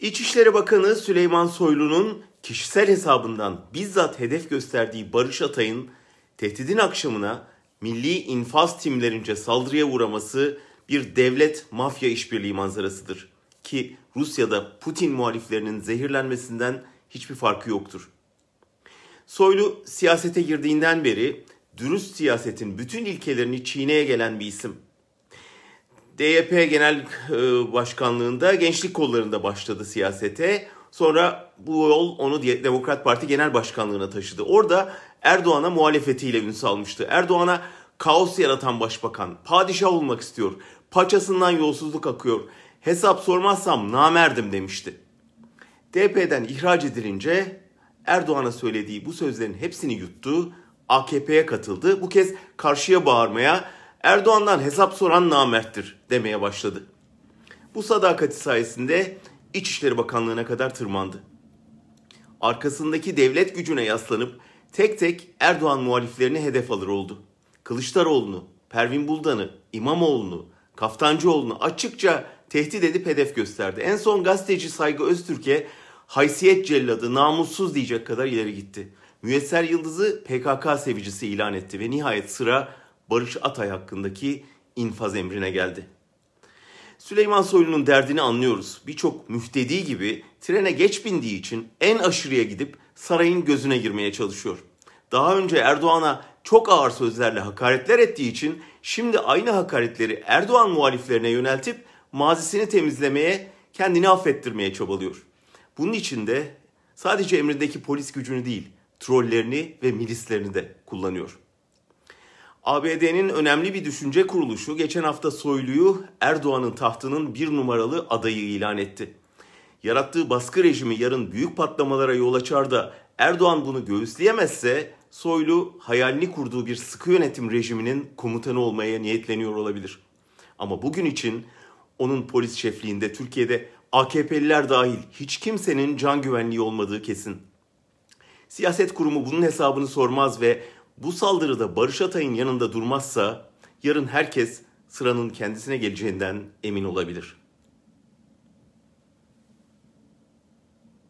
İçişleri Bakanı Süleyman Soylu'nun kişisel hesabından bizzat hedef gösterdiği Barış Atay'ın tehdidin akşamına milli infaz timlerince saldırıya uğraması bir devlet mafya işbirliği manzarasıdır. Ki Rusya'da Putin muhaliflerinin zehirlenmesinden hiçbir farkı yoktur. Soylu siyasete girdiğinden beri dürüst siyasetin bütün ilkelerini çiğneye gelen bir isim. DYP Genel e, Başkanlığında gençlik kollarında başladı siyasete. Sonra bu yol onu Demokrat Parti Genel Başkanlığına taşıdı. Orada Erdoğan'a muhalefetiyle ün salmıştı. Erdoğan'a kaos yaratan başbakan, padişah olmak istiyor, paçasından yolsuzluk akıyor, hesap sormazsam namerdim demişti. DP'den ihraç edilince Erdoğan'a söylediği bu sözlerin hepsini yuttu, AKP'ye katıldı. Bu kez karşıya bağırmaya, Erdoğan'dan hesap soran namerttir demeye başladı. Bu sadakati sayesinde İçişleri Bakanlığı'na kadar tırmandı. Arkasındaki devlet gücüne yaslanıp tek tek Erdoğan muhaliflerini hedef alır oldu. Kılıçdaroğlu'nu, Pervin Buldan'ı, İmamoğlu'nu, Kaftancıoğlu'nu açıkça tehdit edip hedef gösterdi. En son gazeteci Saygı Öztürk'e haysiyet celladı, namussuz diyecek kadar ileri gitti. Müyesser Yıldız'ı PKK sevicisi ilan etti ve nihayet sıra Barış Atay hakkındaki infaz emrine geldi. Süleyman Soylu'nun derdini anlıyoruz. Birçok müftedi gibi trene geç bindiği için en aşırıya gidip sarayın gözüne girmeye çalışıyor. Daha önce Erdoğan'a çok ağır sözlerle hakaretler ettiği için şimdi aynı hakaretleri Erdoğan muhaliflerine yöneltip mazisini temizlemeye, kendini affettirmeye çabalıyor. Bunun için de sadece emrindeki polis gücünü değil, trollerini ve milislerini de kullanıyor. ABD'nin önemli bir düşünce kuruluşu geçen hafta Soylu'yu Erdoğan'ın tahtının bir numaralı adayı ilan etti. Yarattığı baskı rejimi yarın büyük patlamalara yol açar da Erdoğan bunu göğüsleyemezse Soylu hayalini kurduğu bir sıkı yönetim rejiminin komutanı olmaya niyetleniyor olabilir. Ama bugün için onun polis şefliğinde Türkiye'de AKP'liler dahil hiç kimsenin can güvenliği olmadığı kesin. Siyaset kurumu bunun hesabını sormaz ve bu saldırıda Barış Atay'ın yanında durmazsa yarın herkes sıranın kendisine geleceğinden emin olabilir.''